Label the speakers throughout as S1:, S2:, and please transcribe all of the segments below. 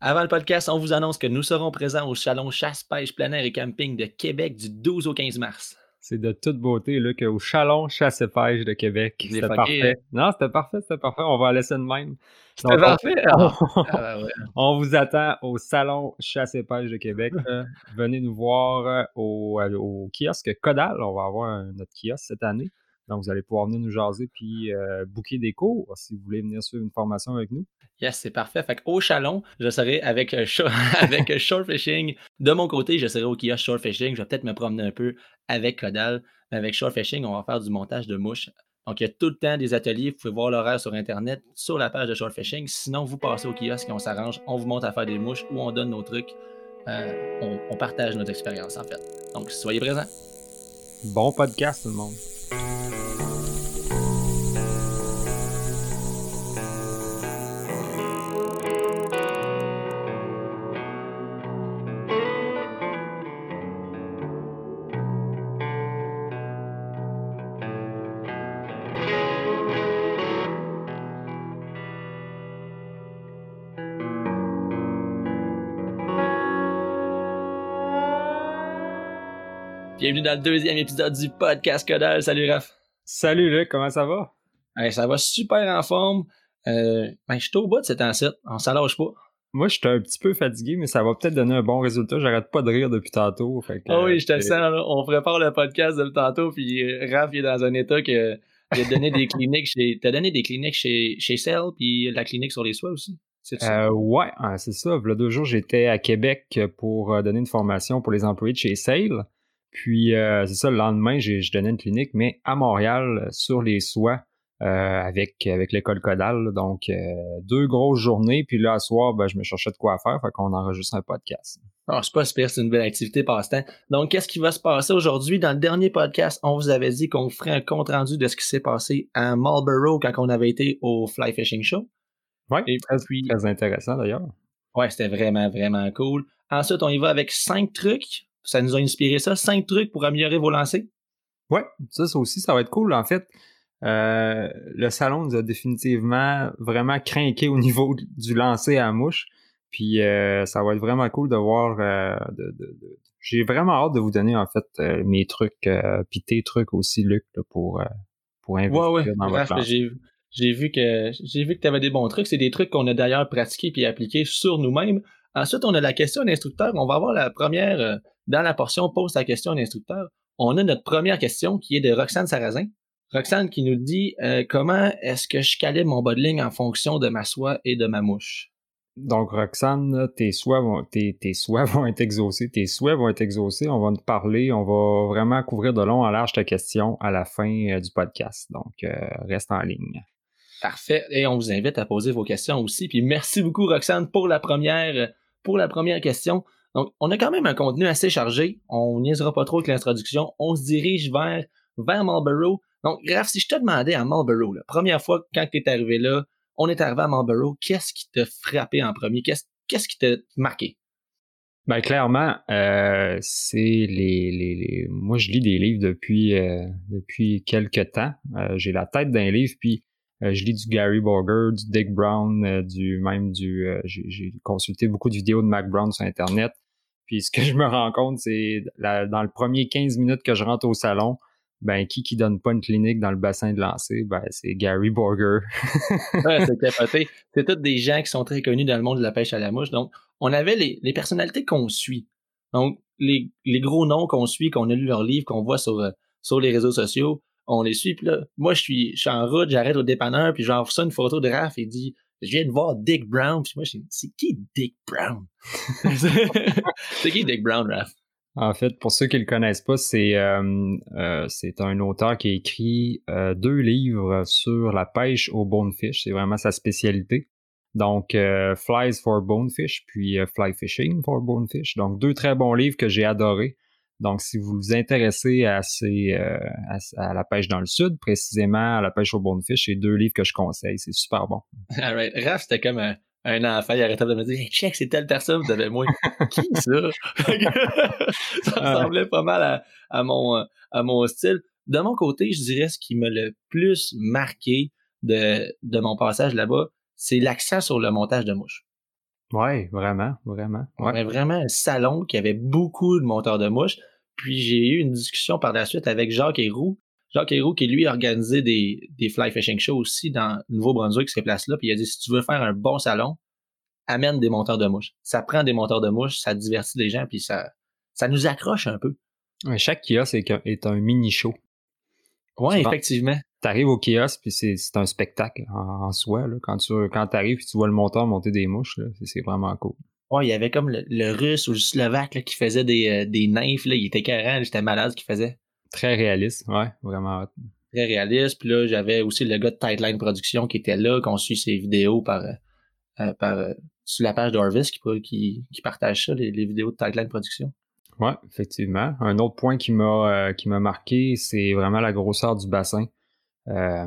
S1: Avant le podcast, on vous annonce que nous serons présents au Salon Chasse, Pêche, Plein et Camping de Québec du 12 au 15 mars.
S2: C'est de toute beauté là, qu'au Chalon Chasse et Pêche de Québec. C'était parfait. Hein? Non, c'était parfait, c'était parfait. On va laisser de même.
S1: C'était parfait.
S2: On, ah, on vous attend au Salon Chasse et Pêche de Québec. Venez nous voir euh, au, euh, au, kiosque Codal. On va avoir notre kiosque cette année. Donc, vous allez pouvoir venir nous jaser puis euh, booker des cours si vous voulez venir suivre une formation avec nous.
S1: Yes, c'est parfait. Fait au Chalon, je serai avec, euh, avec Short Fishing. De mon côté, je serai au kiosque Short Fishing. Je vais peut-être me promener un peu avec Codal. Avec Short Fishing, on va faire du montage de mouches. Donc, il y a tout le temps des ateliers. Vous pouvez voir l'horaire sur Internet, sur la page de Short Fishing. Sinon, vous passez au kiosque et on s'arrange. On vous montre à faire des mouches ou on donne nos trucs. Euh, on, on partage notre expérience, en fait. Donc, soyez présents.
S2: Bon podcast, tout le monde.
S1: Bienvenue dans le deuxième épisode du podcast Codal. Salut Raph.
S2: Salut Luc, comment ça va?
S1: ça va super en forme. Euh, ben, je suis au bout de cet ancêtre. On s'allonge pas.
S2: Moi, je suis un petit peu fatigué, mais ça va peut-être donner un bon résultat. J'arrête pas de rire depuis tantôt.
S1: oh oui, je te sens. On prépare le podcast depuis tantôt, puis euh, Raph est dans un état que il a donné des cliniques chez. T'as donné des cliniques chez, chez Cell, puis la clinique sur les soins aussi.
S2: Euh, ouais, hein, c'est ça. Il y a deux jours, j'étais à Québec pour donner une formation pour les employés de chez Sale. Puis, euh, c'est ça, le lendemain, je donnais une clinique, mais à Montréal, sur les soies, euh, avec, avec l'école Codal. Donc, euh, deux grosses journées. Puis là, à soir, ben, je me cherchais de quoi faire. Fait qu'on enregistre un podcast.
S1: Ah, c'est pas super, c'est une belle activité passe-temps. Donc, qu'est-ce qui va se passer aujourd'hui? Dans le dernier podcast, on vous avait dit qu'on ferait un compte-rendu de ce qui s'est passé à Marlborough quand on avait été au Fly Fishing Show.
S2: Oui, très, très intéressant d'ailleurs.
S1: Ouais, c'était vraiment, vraiment cool. Ensuite, on y va avec cinq trucs ça nous a inspiré ça. Cinq trucs pour améliorer vos lancers.
S2: Ouais, ça, ça aussi, ça va être cool. En fait, euh, le salon nous a définitivement vraiment craqué au niveau du lancer à mouche. Puis euh, ça va être vraiment cool de voir. Euh, j'ai vraiment hâte de vous donner en fait mes trucs, puis tes trucs aussi, Luc, pour pour investir ouais, ouais. dans votre
S1: j'ai, j'ai vu que j'ai vu que tu avais des bons trucs. C'est des trucs qu'on a d'ailleurs pratiqués puis appliqués sur nous-mêmes. Ensuite, on a la question d'instructeur. On va avoir la première dans la portion Pose ta question à l'instructeur, on a notre première question qui est de Roxane Sarrazin. Roxane qui nous dit euh, comment est-ce que je calibre mon bas de ligne en fonction de ma soie et de ma mouche.
S2: Donc, Roxane, tes souhaits vont, tes, vont être exaucés. Tes souhaits vont être exaucés. On va te parler. On va vraiment couvrir de long en large ta question à la fin euh, du podcast. Donc, euh, reste en ligne.
S1: Parfait. Et on vous invite à poser vos questions aussi. Puis merci beaucoup, Roxane, pour la première, pour la première question. Donc, on a quand même un contenu assez chargé. On niaisera pas trop avec l'introduction. On se dirige vers, vers Marlborough. Donc, Raph, si je te demandais à Marlborough, la première fois quand tu es arrivé là, on est arrivé à Marlborough, qu'est-ce qui t'a frappé en premier? Qu'est-ce qui t'a marqué?
S2: Ben clairement, euh, c'est les, les, Moi, je lis des livres depuis euh, depuis quelques temps. Euh, j'ai la tête d'un livre, puis je lis du Gary Borger, du Dick Brown, du même du. j'ai consulté beaucoup de vidéos de Mac Brown sur Internet. Puis ce que je me rends compte, c'est dans le premier 15 minutes que je rentre au salon, ben qui qui donne pas une clinique dans le bassin de lancer, ben c'est Gary Borger.
S1: c'est capoté. C'est des gens qui sont très connus dans le monde de la pêche à la mouche. Donc, on avait les, personnalités qu'on suit. Donc, les, gros noms qu'on suit, qu'on a lu leurs livres, qu'on voit euh, sur les réseaux sociaux, on les suit. Puis là, moi, je suis, je suis en route, j'arrête au dépanneur, puis j'envoie ça une photo de Raph et dit je viens de voir Dick Brown. Puis moi, je c'est qui Dick Brown? c'est qui Dick Brown, Raph?
S2: En fait, pour ceux qui ne le connaissent pas, c'est euh, euh, c'est un auteur qui a écrit euh, deux livres sur la pêche au bonefish. C'est vraiment sa spécialité. Donc, Flies for Bonefish, puis Fly Fishing for Bonefish. Donc, deux très bons livres que j'ai adorés. Donc, si vous vous intéressez à, ces, euh, à, la pêche dans le sud, précisément à la pêche au bonefish, c'est deux livres que je conseille. C'est super bon.
S1: Alright. Raph, c'était comme un, enfant, il arrêtait de me dire hey, check, c'est telle personne, vous avez moi. Qui ça? ça ressemblait pas mal à, mon, à mon style. De mon côté, je dirais ce qui m'a le plus marqué de, de mon passage là-bas, c'est l'accent sur le montage de mouches.
S2: Ouais, vraiment, vraiment.
S1: On avait vraiment un salon qui avait beaucoup de monteurs de mouches. Puis j'ai eu une discussion par la suite avec Jacques Héroux. Jacques Héroux qui lui a organisé des, des fly fishing shows aussi dans Nouveau-Brunswick, ces places-là. Puis il a dit si tu veux faire un bon salon, amène des monteurs de mouches. Ça prend des monteurs de mouches, ça divertit les gens, puis ça, ça nous accroche un peu.
S2: chaque kiosque est, est un mini show.
S1: Oui, effectivement.
S2: Tu arrives au kiosque, puis c'est un spectacle en, soi. Là. Quand tu quand arrives et tu vois le monteur monter des mouches, c'est vraiment cool.
S1: Ouais, il y avait comme le, russe ou le slovaque qui faisait des, euh, des nymphes. Là. Il était carré, j'étais malade ce qu'il faisait.
S2: Très réaliste, ouais, vraiment.
S1: Très réaliste. Puis là, j'avais aussi le gars de Tightline Production qui était là, qu'on suit ses vidéos par, euh, euh, par sur la page d'Orvis qui, qui, partage ça, les, vidéos de Tightline Production.
S2: Ouais, effectivement. Un autre point qui m'a qui m'a marqué, c'est vraiment la grosseur du bassin. Euh,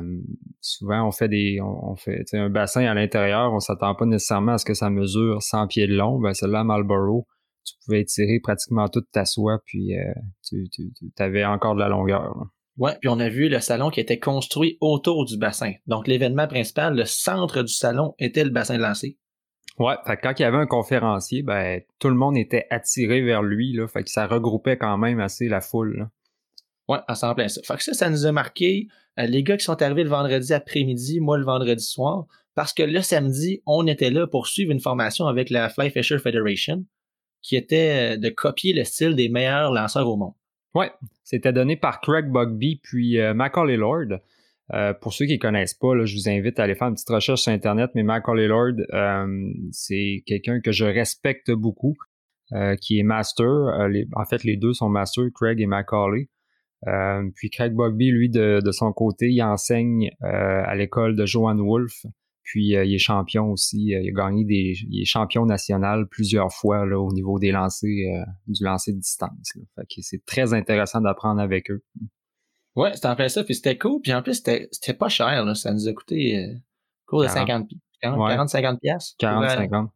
S2: souvent, on fait des, on, fait un bassin à l'intérieur, on s'attend pas nécessairement à ce que ça mesure 100 pieds de long. Ben, celle-là, Marlboro, tu pouvais étirer pratiquement toute ta soie, puis euh, tu, tu, avais encore de la longueur.
S1: Ouais, puis on a vu le salon qui était construit autour du bassin. Donc, l'événement principal, le centre du salon était le bassin de lancer.
S2: Ouais, fait quand il y avait un conférencier, ben tout le monde était attiré vers lui, là, fait que ça regroupait quand même assez la foule. Là.
S1: Ouais, à s'en plein ça. Fait que ça, ça nous a marqué. Euh, les gars qui sont arrivés le vendredi après-midi, moi le vendredi soir, parce que le samedi, on était là pour suivre une formation avec la Fly Fisher Federation, qui était euh, de copier le style des meilleurs lanceurs au monde.
S2: Ouais, c'était donné par Craig Bugby puis euh, Macaulay Lord. pour ceux qui ne connaissent pas, je vous invite à aller faire une petite recherche sur Internet, mais Macaulay Lord, c'est quelqu'un que je respecte beaucoup, qui est master. en fait, les deux sont master, Craig et Macaulay. Euh, puis Craig Bugby, lui, de, son côté, il enseigne euh, à l'école de Johan Wolf. Puis euh, il est champion aussi. il a gagné des. Il est champion national plusieurs fois là, au niveau des lancers, du lancer de distance. Fait que c'est très intéressant d'apprendre avec eux.
S1: Ouais, c'était en ça, puis c'était cool. Puis en plus, c'était pas cher. Là. Ça nous a coûté cours de 50 40-50 piastres.
S2: 40-50.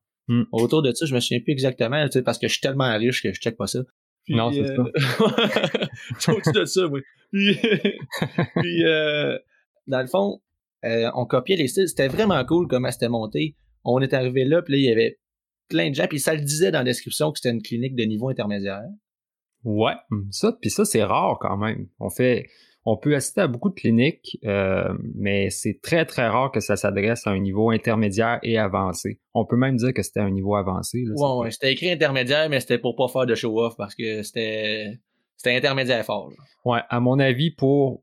S1: Autour de ça, je me souviens plus exactement, parce que je suis tellement riche que je check pas ça
S2: non, c'est ça.
S1: Euh, au-dessus de ça, oui. Puis, euh, dans le fond, euh, on copiait les styles. C'était vraiment cool comment c'était monté. On est arrivé là, puis là, il y avait plein de gens, puis ça le disait dans la description que c'était une clinique de niveau intermédiaire.
S2: Ouais, ça, puis ça, c'est rare quand même. On fait, on peut assister à beaucoup de cliniques, euh, mais c'est très, très rare que ça s'adresse à un niveau intermédiaire et avancé. On peut même dire que c'était un niveau avancé. Là,
S1: ouais, ouais, c'était écrit intermédiaire, mais c'était pour pas faire de show-off parce que c'était c'était intermédiaire fort.
S2: Ouais, à mon avis, pour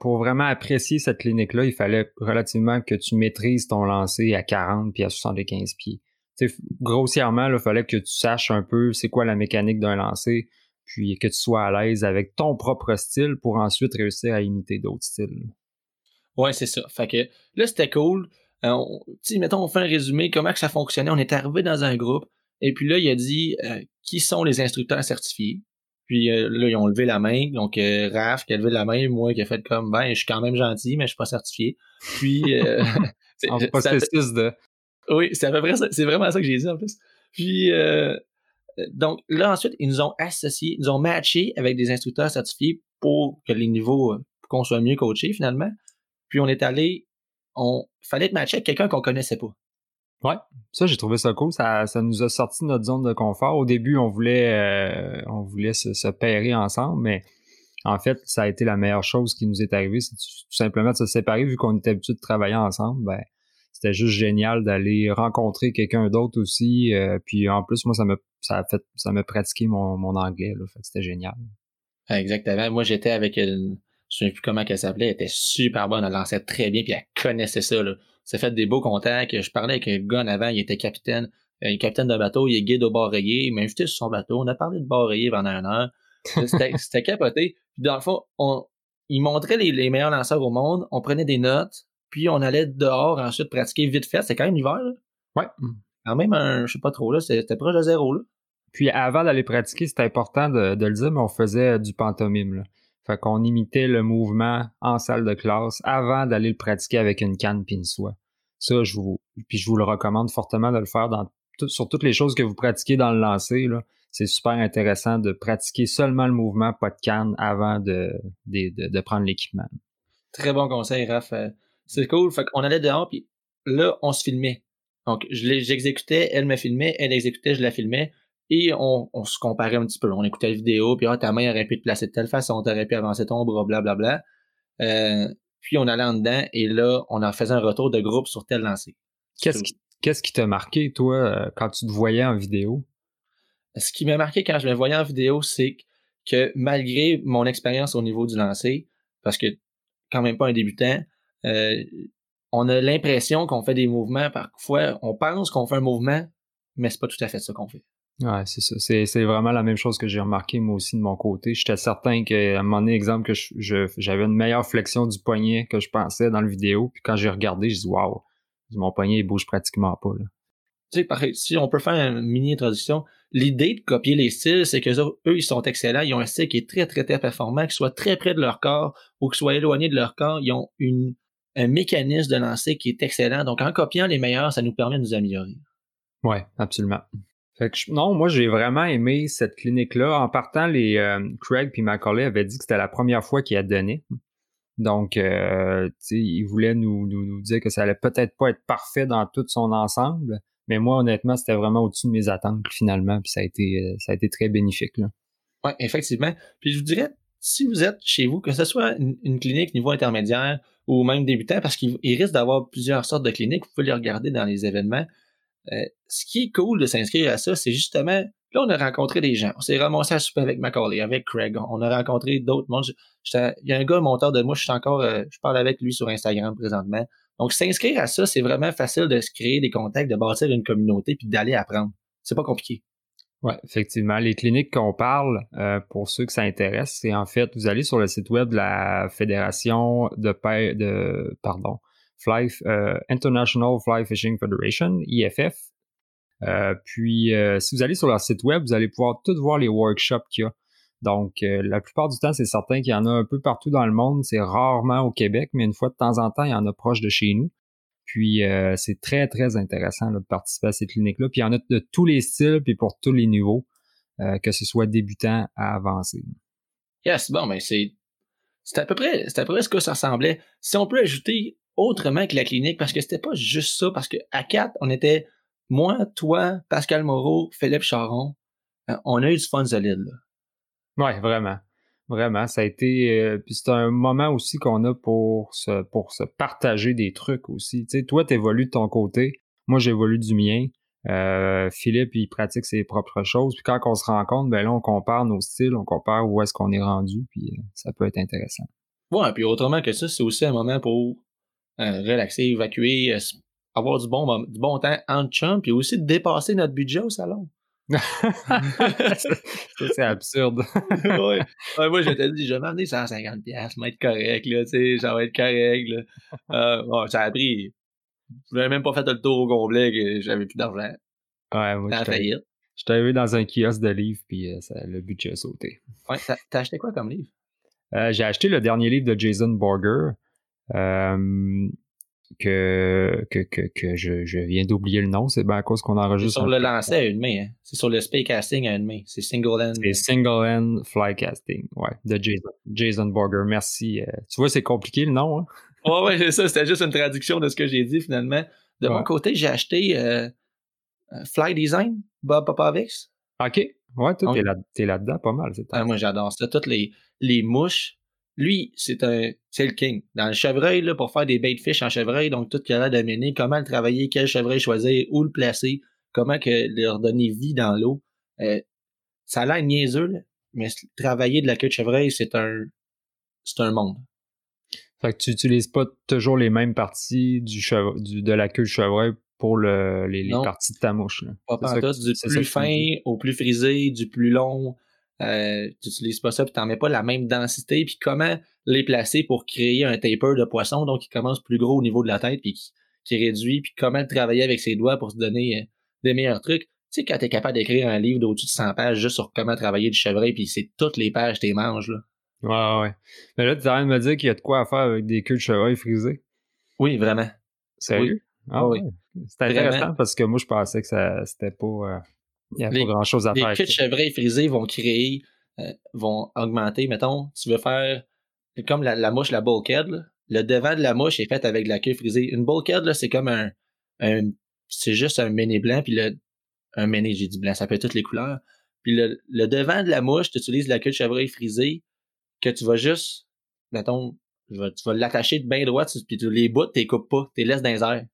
S2: pour vraiment apprécier cette clinique-là, il fallait relativement que tu maîtrises ton lancer à 40 puis à 75 pieds. T'sais, grossièrement, il fallait que tu saches un peu c'est quoi la mécanique d'un lancer, puis que tu sois à l'aise avec ton propre style pour ensuite réussir à imiter d'autres styles.
S1: Ouais, c'est ça. Fait que là, c'était cool. Euh, mettons, on fait un résumé, comment que ça fonctionnait. On est arrivé dans un groupe, et puis là, il a dit euh, qui sont les instructeurs certifiés. Puis euh, là, ils ont levé la main. Donc, Raph qui a levé la main, moi qui a fait comme, ben, je suis quand même gentil, mais je suis pas certifié. Puis,
S2: c'est en processus de...
S1: Oui, c'est à peu près ça. C'est vraiment ça que j'ai dit en plus. Puis, donc là, ensuite, ils nous ont associés, ils nous ont matché avec des instructeurs certifiés pour que les niveaux, euh, qu'on soit mieux coachés finalement. Puis on est allé, on fallait être matché avec quelqu'un qu'on connaissait pas.
S2: Ouais, ça j'ai trouvé ça cool. Ça, ça nous a sorti de notre zone de confort. Au début, on voulait, euh, on voulait se, se ensemble, mais en fait, ça a été la meilleure chose qui nous est arrivée, c'est tout simplement de se séparer vu qu'on était habitué de travailler ensemble. Ben, c'était juste génial d'aller rencontrer quelqu'un d'autre aussi. Euh, puis en plus, moi, ça me ça a fait ça m'a pratiqué mon, mon anglais. Là, fait que c'était génial.
S1: Exactement. Moi, j'étais avec une. Je ne sais plus comment elle s'appelait. Elle était super bonne. Elle lançait très bien. Puis elle connaissait ça. Là. Ça fait des beaux contacts. Je parlais avec un gars en avant. Il était capitaine. Euh, il est capitaine de bateau. Il est guide au bord rayé. Il m'a invité sur son bateau. On a parlé de bord rayé pendant une heure. C'était capoté. Puis dans le fond, on, il montrait les, les meilleurs lanceurs au monde. On prenait des notes puis on allait dehors ensuite pratiquer vite fait. C'était quand même l'hiver, là.
S2: Ouais.
S1: Quand même, un, je sais pas trop, là, c'était proche de zéro, là.
S2: Puis avant d'aller pratiquer, c'était important de, le dire, mais on faisait du pantomime. Fait qu'on imitait le mouvement en salle de classe avant d'aller le pratiquer avec une canne puis une soie. Ça, je vous, puis je vous le recommande fortement de le faire sur toutes les choses que vous pratiquez dans le lancer. C'est super intéressant de pratiquer seulement le mouvement, pas de canne, avant de, prendre l'équipement.
S1: Très bon conseil, Raph. C'est cool. Fait qu'on allait dehors, puis là, on se filmait. Donc, j'exécutais, elle me filmait, elle exécutait, je la filmais. Et on, se comparait un petit peu. On écoutait la vidéo, puis ah, ta main aurait pu te placer de telle façon, t'aurais pu avancer ton bras, blablabla. Euh, puis on allait en dedans, et là, on en faisait un retour de groupe sur tel lancé.
S2: Qu'est-ce qui Qu'est-ce qui t'a marqué, toi, euh, quand tu te voyais en vidéo?
S1: Ce qui m'a marqué quand je me voyais en vidéo, c'est que malgré mon expérience au niveau du lancer, parce que quand même pas un débutant, euh, on a l'impression qu'on fait des mouvements. Parfois, on pense qu'on fait un mouvement, mais c'est pas tout à fait ça qu'on fait.
S2: Ouais, c'est ça. C'est, vraiment la même chose que j'ai remarqué moi aussi de mon côté. J'étais certain qu'à un moment donné, exemple, que j'avais une meilleure flexion du poignet que je pensais dans le vidéo. Puis quand j'ai regardé, je dis waouh, mon poignet il bouge pratiquement pas. Là.
S1: Tu sais, pareil, si on peut faire une mini introduction, l'idée de copier les styles, c'est que eux, ils sont excellents, ils ont un style qui est très, très, très performant, qu'ils soient très près de leur corps ou qu'ils soient éloignés de leur corps, ils ont une, un mécanisme de lancer qui est excellent. Donc, en copiant les meilleurs, ça nous permet de nous améliorer.
S2: Ouais, absolument. Fait que non, moi j'ai vraiment aimé cette clinique-là. En partant, les euh, Craig puis Macaulay avaient dit que c'était la première fois qu'il a donné. Donc, euh, il voulait nous, nous, nous, dire que ça allait peut-être pas être parfait dans tout son ensemble, mais moi, honnêtement, c'était vraiment au-dessus de mes attentes finalement, puis ça a été, euh, ça a été très bénéfique. Là.
S1: Oui, effectivement. Puis je vous dirais, si vous êtes chez vous, que ce soit une, clinique niveau intermédiaire ou même débutant, parce qu'il risque d'avoir plusieurs sortes de cliniques, vous pouvez les regarder dans les événements. Euh, ce qui est cool de s'inscrire à ça, c'est justement Là, on a rencontré des gens. On s'est ramassé à souper avec Macaulay, avec Craig. On a rencontré d'autres mondes. Il y a un gars, monteur de moi, je suis encore, euh, je parle avec lui sur Instagram présentement. Donc, s'inscrire à ça, c'est vraiment facile de se créer des contacts, de bâtir une communauté, puis d'aller apprendre. C'est pas compliqué.
S2: Oui, effectivement. Les cliniques qu'on parle, euh, pour ceux que ça intéresse, c'est en fait, vous allez sur le site web de la Fédération de, de pardon, Fly, euh, International Fly Fishing Federation, IFF, euh, puis, euh, si vous allez sur leur site web, vous allez pouvoir tout voir les workshops qu'il y a. Donc, la plupart du temps, c'est certain qu'il y en a un peu partout dans le monde. C'est rarement au Québec, mais une fois de temps en temps, il y en a proche de chez nous. Puis, c'est très, très intéressant de participer à ces cliniques-là. Puis, il y en a de tous les styles, puis pour tous les niveaux, que ce soit débutant à avancé.
S1: Yes, bon, mais c'est c'est à peu près c'est à peu près ce que ça ressemblait. Si on peut ajouter autrement que la clinique, parce que c'était pas juste ça, parce que à quatre, on était moi, toi, Pascal Moreau, Philippe Charon, euh, on a eu du fun solide.
S2: Là. Ouais, vraiment. Vraiment, ça a été. Euh, puis c'est un moment aussi qu'on a pour se, pour se partager des trucs aussi. Tu sais, toi, t'évolues de ton côté, moi j'évolue du mien. Euh, Philippe, il pratique ses propres choses. Puis quand on se rencontre, ben là, on compare nos styles, on compare où est-ce qu'on est rendu, puis ça peut être intéressant.
S1: Ouais, puis autrement que ça, c'est aussi un moment pour relaxer, évacuer, avoir du bon, du bon temps en chum, puis aussi de dépasser notre budget au salon.
S2: c'est absurde.
S1: ouais. ouais. Moi, je t'ai dit, je vais m'amener 150 pièces, ça va être correct, là, tu sais, ça va être correct, là. Euh, ça a pris, je n'avais même pas fait le tour au complet que j'avais plus d'argent.
S2: Ouais, moi, je J'étais arrivé dans un kiosque de livres, puis euh, le budget a sauté.
S1: Ouais, t'as acheté quoi comme livre?
S2: Euh, j'ai acheté le dernier livre de Jason Borger. Euh, que, que, que, que je, je viens d'oublier le nom, c'est bien à cause qu'on enregistre.
S1: C'est sur le lancer à une main, hein? C'est sur le casting à une main. C'est single end.
S2: C'est single end fly casting, ouais, de Jason, Jason Borger. Merci. Euh, tu vois, c'est compliqué le nom, hein?
S1: ouais, ouais, c'est ça. C'était juste une traduction de ce que j'ai dit finalement. De mon côté, j'ai acheté euh, Fly Design, Bob Popovix.
S2: OK. Ouais, toi, t'es là-dedans pas mal.
S1: Ah, moi, j'adore ça. Toutes les, les mouches, lui, c'est un, c'est le king. Dans le chevreuil, là, pour faire des bait fish en chevreuil, donc tout ce qu'il a d'amener, comment le travailler, quel chevreuil choisir, où le placer, comment que leur donner vie dans l'eau. Euh, ça a l'air niaiseux, là, mais travailler de la queue de chevreuil, c'est un, c'est un monde.
S2: Fait que tu utilises pas toujours les mêmes parties du, chevre, du de la queue de chevreuil pour le, les, les parties de ta mouche. Là.
S1: Pas du plus fin au plus frisé, du plus long, euh, tu n'utilises pas ça, puis tu n'en mets pas la même densité, puis comment les placer pour créer un taper de poisson, donc qui commence plus gros au niveau de la tête, puis qui, réduit, puis comment le travailler avec ses doigts pour se donner euh, des meilleurs trucs. Tu sais, quand tu es capable d'écrire un livre d'au-dessus de 100 pages juste sur comment travailler du chevreuil, puis c'est toutes les pages tes manges, là.
S2: Ouais, ouais. Mais là, tu as de me dire qu'il y a de quoi à faire avec des queues de chevreuil frisées.
S1: Oui, vraiment.
S2: Sérieux? Ah oui. C'est intéressant parce que moi, je pensais que ça c'était pas. Euh, il n'y a pas grand-chose à
S1: faire. Les queues de chevreuil frisées vont créer, euh, vont augmenter. Mettons, tu veux faire comme la, mouche, la bulkhead. Le devant de la mouche est fait avec la queue frisée. Une bulkhead, c'est comme un, un, c'est juste un méné blanc, puis le, un méné, j'ai dit blanc, ça peut être toutes les couleurs. Puis le, le devant de la mouche, tu utilises la queue de chevreuil frisée, que tu vas juste, mettons, tu vas, tu vas l'attacher de bien droit, puis tu les bouts, tu les coupes pas, tu les laisses dans les airs.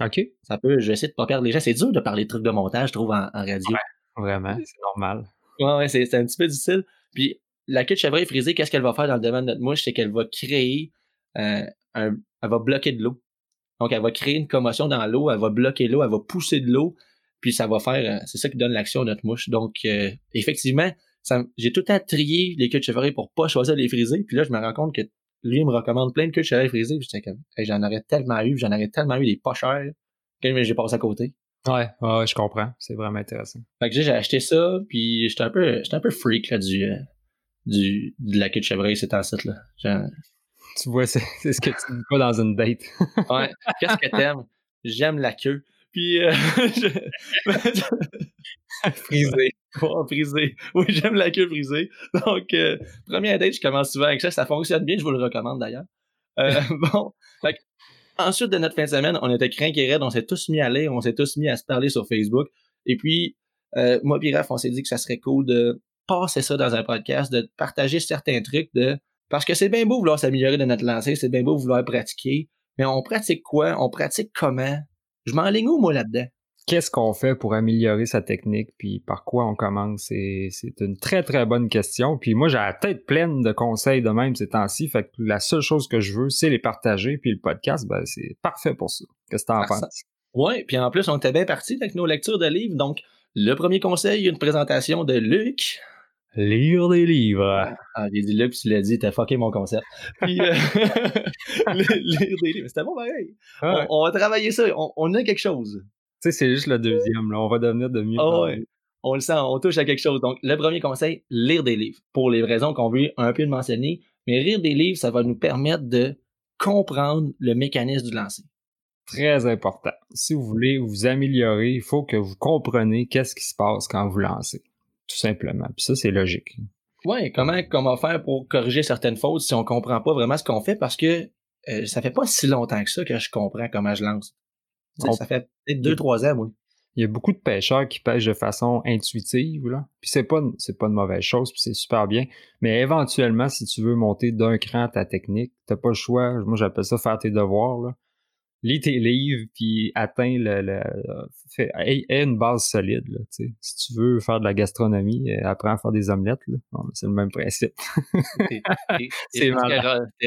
S2: OK.
S1: Ça peut, je vais essayer de pas perdre les gens. C'est dur de parler de trucs de montage, je trouve, en, en radio.
S2: Ouais, vraiment, c'est normal.
S1: Ouais, ouais, c'est un petit peu difficile. Puis la queue de chevreuil frisée, qu'est-ce qu'elle va faire dans le devant de notre mouche? C'est qu'elle va créer euh, un. Elle va bloquer de l'eau. Donc, elle va créer une commotion dans l'eau, elle va bloquer l'eau, elle va pousser de l'eau, puis ça va faire. Euh, c'est ça qui donne l'action à notre mouche. Donc, euh, effectivement, j'ai tout le temps trié les queues de chevreuil pour pas choisir les frisées. Puis là, je me rends compte que lui, il me recommande plein de queues de chevreuil frisées. Puis comme, j'en aurais tellement eu, j'en aurais tellement eu des pas chers que j'ai passé à côté.
S2: Ouais, ouais, je comprends. C'est vraiment intéressant.
S1: Fait que j'ai acheté ça, puis j'étais un peu, j'étais un peu freak là, du, du, de la queue de chevreuil, c'est en site là.
S2: Tu vois, c'est ce que tu dis pas dans une date.
S1: ouais. Qu'est-ce que t'aimes? J'aime la queue. Puis, euh,
S2: frisé.
S1: Frisé. Oui, j'aime la queue frisée. Donc, euh, première date, je commence souvent avec ça. Ça fonctionne bien, je vous le recommande d'ailleurs. Euh, bon, ensuite de notre fin de semaine, on était craqués on s'est tous mis à lire, on s'est tous mis à se parler sur Facebook. Et puis, euh, moi et Raph, on s'est dit que ça serait cool de passer ça dans un podcast, de partager certains trucs de parce que c'est bien beau vouloir s'améliorer de notre lancée, c'est bien beau vouloir pratiquer, mais on pratique quoi? On pratique comment? Je m'enligne où, moi, là-dedans?
S2: Qu'est-ce qu'on fait pour améliorer sa technique, puis par quoi on commence? C'est, une très, très bonne question. Puis moi, j'ai la tête pleine de conseils de même ces temps-ci, fait que la seule chose que je veux, c'est les partager, puis le podcast, ben, c'est parfait pour ça. Qu'est-ce que t'en penses?
S1: Oui, puis en plus, on était bien parti avec nos lectures de livres. Donc, le premier conseil, une présentation de Luc.
S2: Lire des livres.
S1: Ah, j'ai dit puis tu l'as dit, t'as fucké mon concept. Puis, euh, lire des livres. C'était bon pareil. On, va travailler ça. On, a quelque chose.
S2: Tu sais, c'est juste le deuxième. Là. On va devenir de mieux.
S1: Oh, ouais. On le sent, on touche à quelque chose. Donc, le premier conseil, lire des livres. Pour les raisons qu'on veut un peu mentionner. Mais lire des livres, ça va nous permettre de comprendre le mécanisme du lancer.
S2: Très important. Si vous voulez vous améliorer, il faut que vous compreniez qu'est-ce qui se passe quand vous lancez tout simplement. Puis ça, c'est logique.
S1: Oui, comment, comment faire pour corriger certaines fautes si on comprend pas vraiment ce qu'on fait parce que euh, ça fait pas si longtemps que ça que je comprends comment je lance. Ça fait peut-être deux, trois ans, oui.
S2: Il y a beaucoup de pêcheurs qui pêchent de façon intuitive, là. Puis c'est pas, c'est pas une mauvaise chose, puis c'est super bien. Mais éventuellement, si tu veux monter d'un cran ta technique, t'as pas le choix. Moi, j'appelle ça faire tes devoirs, là lis tes livres puis atteins le, le fait, une base solide là, si tu veux faire de la gastronomie euh, apprends à faire des omelettes c'est le même principe.
S1: C'est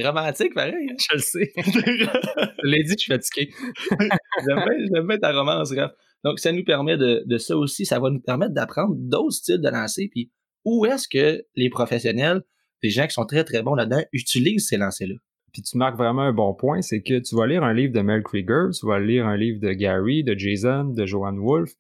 S1: romantique pareil hein?
S2: je le sais. Je l'ai dit je suis fatigué.
S1: J'aime bien, ta romance Raph. donc ça nous permet de, de ça aussi. Ça va nous permettre d'apprendre d'autres styles de lancer puis où est-ce que les professionnels les gens qui sont très très bons là-dedans utilisent ces lancers là
S2: puis tu marques vraiment un bon point, c'est que tu vas lire un livre de Mel Krieger, tu vas lire un livre de Gary, de Jason, de Johan Wolf.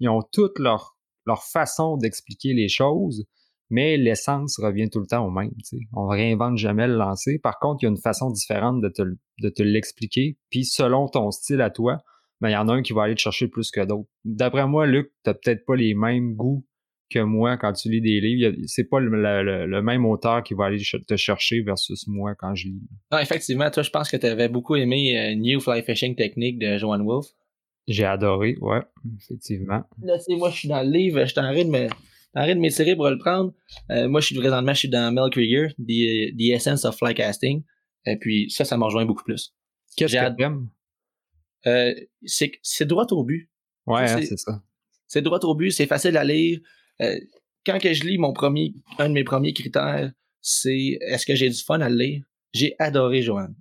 S2: Ils ont toutes leur, leur façon d'expliquer les choses, mais l'essence revient tout le temps au même. sais. On réinvente jamais le lancer. Par contre, il y a une façon différente de te, de te l'expliquer. Puis selon ton style à toi, ben, il y en a un qui va aller te chercher plus que d'autres. D'après moi, Luc, tu peut-être pas les mêmes goûts que moi quand tu lis des livres. C'est pas le, même auteur qui va aller te chercher versus moi quand je lis.
S1: Non, effectivement, toi, je pense que tu avais beaucoup aimé euh, New Fly Fishing Technique de Joan Wolf.
S2: J'ai adoré, ouais, effectivement.
S1: Là, tu moi, je suis dans le livre, je suis en train de de m'étirer pour le prendre. Euh, moi, je suis présentement, je suis dans Mel Krieger, The, The Essence of Fly Casting. Et puis, ça, ça me rejoint beaucoup plus.
S2: Qu'est-ce que t'aimes?
S1: Euh, c'est droit au but.
S2: Ouais, hein, c'est ça.
S1: C'est droit au but, c'est facile à lire. Euh, quand que je lis mon premier, un de mes premiers critères, c'est est-ce que j'ai du fun à le lire? J'ai adoré Joanne.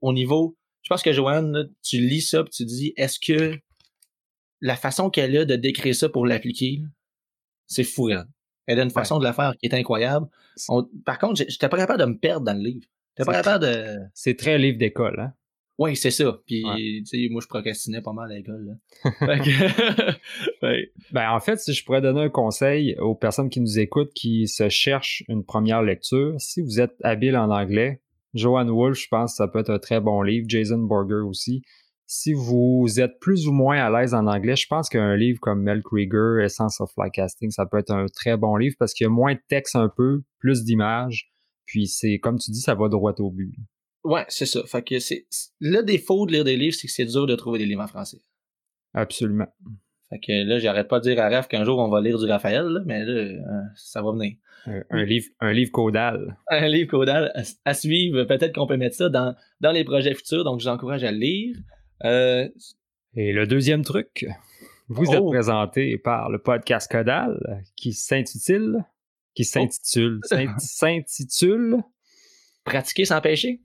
S1: Au niveau, je pense que Joanne, tu lis ça et tu dis est-ce que la façon qu'elle a de décrire ça pour l'appliquer, c'est fou. Elle a une façon de la faire qui est incroyable. par contre, j'étais pas capable de me perdre dans le livre. J'étais pas capable de.
S2: C'est très livre d'école, hein?
S1: Oui, c'est ça. Puis, tu sais, moi, je procrastinais pas mal à l'école.
S2: ben, en fait, si je pourrais donner un conseil aux personnes qui nous écoutent, qui se cherchent une première lecture, si vous êtes habile en anglais, Joanne Wolf, je pense que ça peut être un très bon livre. Jason Borger aussi. Si vous êtes plus ou moins à l'aise en anglais, je pense qu'un livre comme Mel Krieger, Essence of Flycasting, ça peut être un très bon livre parce qu'il y a moins de texte un peu, plus d'images. Puis c'est, comme tu dis, ça va droit au but.
S1: Ouais, c'est ça. Fait que c'est le défaut de lire des livres, c'est que c'est dur de trouver des livres en français.
S2: Absolument.
S1: Fait que là, j'arrête pas de dire à Raph qu'un jour on va lire du Raphaël, mais là, euh, ça va venir.
S2: Un, livre, un livre caudal.
S1: Un livre caudal à, suivre. Peut-être qu'on peut mettre ça dans, dans les projets futurs, donc je vous encourage à le lire. Euh,
S2: Et le deuxième truc, vous êtes oh! présenté par le podcast Caudal qui s'intitule qui oh! s'intitule s'intitule
S1: Pratiquer sans péché.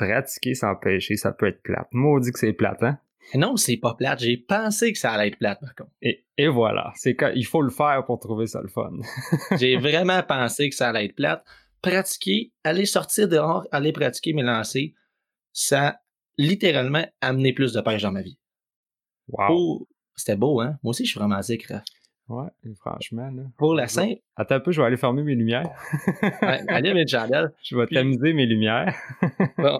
S2: Pratiquer sans péché, ça peut être plate. Moi, dit que c'est plate, hein?
S1: Non, c'est pas plate. J'ai pensé que ça allait être plate, par contre.
S2: Et, et voilà. C'est il faut le faire pour trouver ça le fun.
S1: J'ai vraiment pensé que ça allait être plate. Pratiquer, aller sortir dehors, aller pratiquer mes lancers, ça a littéralement amené plus de pêche dans ma vie.
S2: Wow.
S1: C'était beau, hein? Moi aussi, je suis romantique,
S2: Ouais, franchement. Là.
S1: Pour la simple.
S2: Attends un peu, je vais aller fermer mes lumières.
S1: ouais, allez, mes chandelles.
S2: Je vais t'amuser mes lumières.
S1: bon.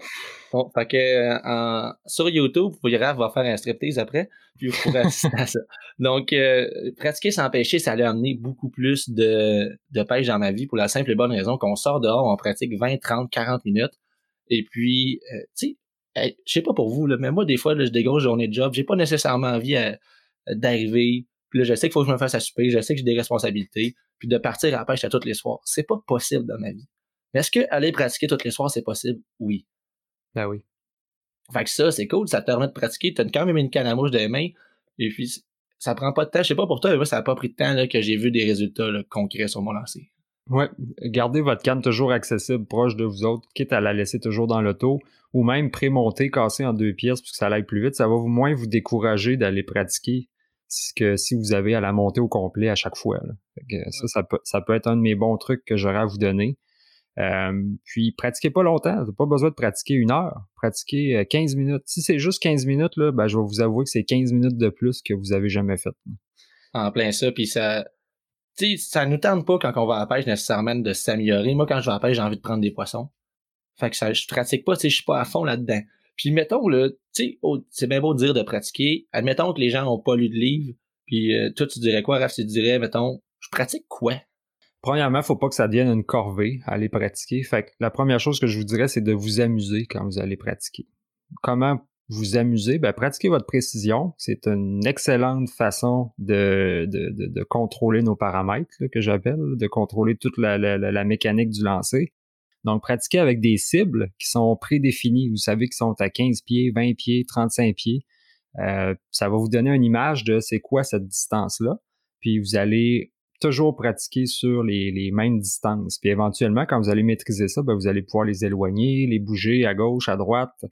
S1: bon, fait que euh, sur YouTube, vous verrez, va faire un striptease après, puis vous pourrez assister à ça. Donc, euh, pratiquer sans pêcher, ça allait amener beaucoup plus de, de pêche dans ma vie pour la simple et bonne raison qu'on sort dehors, on pratique 20, 30, 40 minutes. Et puis, euh, tu sais, je sais pas pour vous, là, mais moi, des fois, là, j'ai des grosses journées de job. J'ai pas nécessairement envie d'arriver puis là, je sais qu'il faut que je me fasse à souper, je sais que j'ai des responsabilités, puis de partir à la pêche à tous les soirs. C'est pas possible dans ma vie. Mais est-ce que aller pratiquer tous les soirs, c'est possible? Oui.
S2: Ben oui.
S1: Fait que ça, c'est cool, ça te permet de pratiquer. Tu as quand même une canne à mouche des mains, et puis ça prend pas de temps. Je sais pas pour toi, mais moi, ça a pas pris de temps là, que j'ai vu des résultats concrets sur mon lancer.
S2: Ouais, gardez votre canne toujours accessible, proche de vous autres, quitte à la laisser toujours dans l'auto, ou même pré-monter, casser en deux pièces, puisque ça aille plus vite. Ça va moins vous décourager d'aller pratiquer que si vous avez à la monter au complet à chaque fois. ça, ça peut, ça peut être un de mes bons trucs que j'aurais à vous donner. Euh, puis pratiquez pas longtemps, vous n'avez pas besoin de pratiquer une heure, pratiquez 15 euh, minutes. Si c'est juste 15 minutes, là, ben, je vais vous avouer que c'est 15 minutes de plus que vous avez jamais fait.
S1: En plein ça, puis ça. sais, ça nous tente pas quand on va à la pêche nécessairement de s'améliorer. Moi, quand je vais à la pêche, j'ai envie de prendre des poissons. Fait que ça, je pratique pas, je suis pas à fond là-dedans. Puis mettons, là, tu sais, c'est bien beau de dire de pratiquer. Admettons que les gens n'ont pas lu de livre. Puis euh, toi, tu dirais quoi, Raph? Tu dirais, mettons, je pratique quoi?
S2: Premièrement, faut pas que ça devienne une corvée à aller pratiquer. Fait que la première chose que je vous dirais, c'est de vous amuser quand vous allez pratiquer. Comment vous amuser? Ben, pratiquer votre précision. C'est une excellente façon de, de, de, contrôler nos paramètres, que j'appelle, de contrôler toute la, la, la mécanique du lancer. Donc, pratiquer avec des cibles qui sont prédéfinies. Vous savez qu'ils sont à 15 pieds, 20 pieds, 35 pieds. Euh, ça va vous donner une image de c'est quoi cette distance-là. Puis vous allez toujours pratiquer sur les, mêmes distances. Puis éventuellement, quand vous allez maîtriser ça, ben, vous allez pouvoir les éloigner, les bouger à gauche, à droite.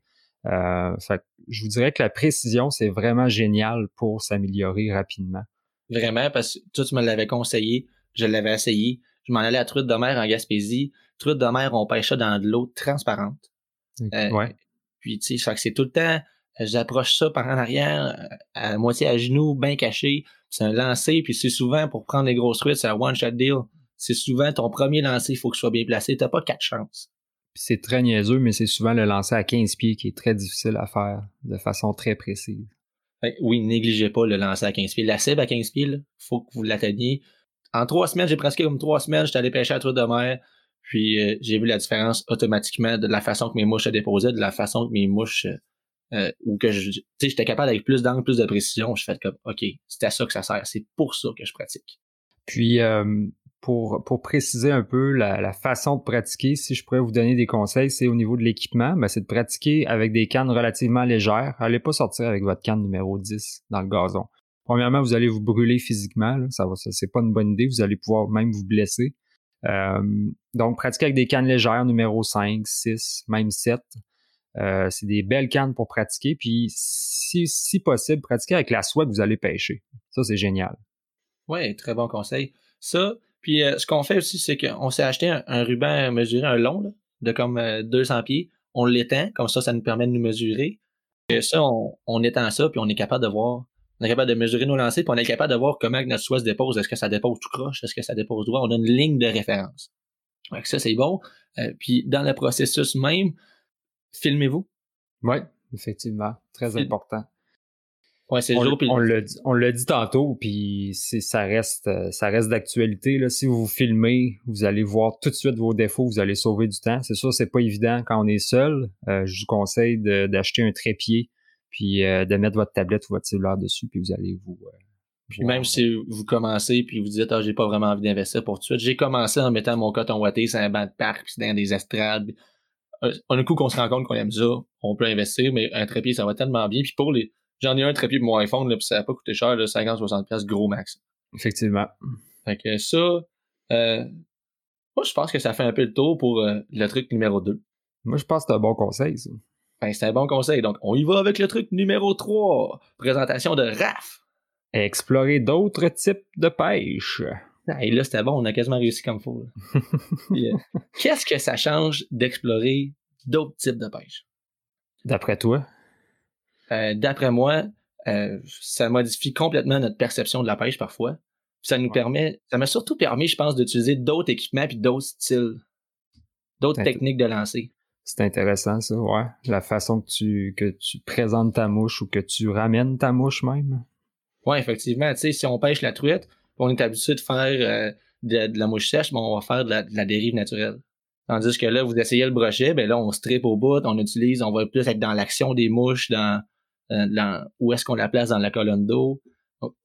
S2: Euh, fait, je vous dirais que la précision, c'est vraiment génial pour s'améliorer rapidement.
S1: Vraiment, parce que toi, tu me l'avais conseillé, je l'avais essayé. Je m'en allais à Truite de mer en Gaspésie truite de mer, on pêche ça dans de l'eau transparente.
S2: Euh, ouais.
S1: Puis, tu sais, c'est tout le temps, j'approche ça par en arrière, euh, à moitié à genoux, bien caché. C'est un lancer, puis c'est souvent, pour prendre les grosses truites, c'est un one-shot deal. C'est souvent ton premier lancer, il faut que ce soit bien placé. T'as pas quatre chances.
S2: c'est très niaiseux, mais c'est souvent le lancer à 15 pieds qui est très difficile à faire de façon très précise.
S1: oui, négligez pas le lancer à 15 pieds. La cible à 15 pieds, il faut que vous l'atteigniez. En trois semaines, j'ai presque comme trois semaines, j'étais allé pêcher à truite de mer. Puis euh, j'ai vu la différence automatiquement de la façon que mes mouches se déposaient, de la façon que mes mouches euh, ou que je, j'étais capable avec plus d'angle, plus de précision. Je fais comme OK, c'est à ça que ça sert. C'est pour ça que je pratique.
S2: Puis euh, pour, pour préciser un peu la, façon de pratiquer, si je pourrais vous donner des conseils, c'est au niveau de l'équipement, ben, c'est de pratiquer avec des cannes relativement légères. Allez pas sortir avec votre canne numéro 10 dans le gazon. Premièrement, vous allez vous brûler physiquement. Là. Ça, ça c'est pas une bonne idée. Vous allez pouvoir même vous blesser. Euh, donc, pratiquer avec des cannes légères, numéro 5, 6, même 7. Euh, c'est des belles cannes pour pratiquer. Puis, si, si possible, pratiquer avec la soie que vous allez pêcher. Ça, c'est génial.
S1: Oui, très bon conseil. Ça, puis euh, ce qu'on fait aussi, c'est qu'on s'est acheté un, ruban mesuré, un long, de comme 200 pieds. On l'étend, comme ça, ça nous permet de nous mesurer. Et ça, on, on étend ça, puis on est capable de voir on est capable de mesurer nos lancers, puis on est capable de voir comment notre soie se dépose. Est-ce que ça dépose tout croche? Est-ce que ça dépose droit? On a une ligne de référence. Donc ça, c'est bon. Euh, puis dans le processus même, filmez-vous.
S2: Oui, effectivement. Très important.
S1: Ouais, c'est
S2: on, le, on l'a dit tantôt, puis ça reste, euh, ça reste d'actualité. Si vous vous filmez, vous allez voir tout de suite vos défauts, vous allez sauver du temps. C'est sûr, c'est pas évident quand on est seul. Euh, je vous conseille d'acheter un trépied puis euh, de mettre votre tablette ou votre cellulaire dessus, puis vous allez vous. Euh,
S1: puis même si vous commencez puis vous dites ah j'ai pas vraiment envie d'investir pour tout de suite, j'ai commencé en mettant mon coton watté sur un banc de parc puis dans des estrades. A un coup qu'on se rend compte qu'on aime ça, on peut investir, mais un trépied ça va tellement bien. Puis pour les, j'en ai un trépied pour mon iPhone là, puis ça a pas coûté cher, 50-60 pièces gros max.
S2: Effectivement.
S1: Fait que ça, euh, moi je pense que ça fait un peu le tour pour le truc numéro 2.
S2: Moi je pense que c'est un bon conseil ça.
S1: Ben, c'est un bon conseil. Donc, on y va avec le truc numéro 3. Présentation de RAF.
S2: Explorer d'autres types de pêche.
S1: Et là, c'était bon, on a quasiment réussi comme faut. Euh, qu'est-ce que ça change d'explorer d'autres types de pêche?
S2: D'après toi?
S1: Euh, d'après moi, euh, ça modifie complètement notre perception de la pêche parfois. Ça nous permet, ça m'a surtout permis, je pense, d'utiliser d'autres équipements puis d'autres styles, d'autres techniques de lancer.
S2: C'est intéressant, ça, ouais. La façon que tu, que tu présentes ta mouche ou que tu ramènes ta mouche même.
S1: Ouais, effectivement. Tu sais, si on pêche la truite, on est habitué de faire euh, de, la mouche sèche, mais on va faire de la, dérive naturelle. Tandis que là, vous essayez le brochet, ben là, on strip au bout, on utilise, on va plus être dans l'action des mouches, dans, euh, où est-ce qu'on la place dans la colonne d'eau.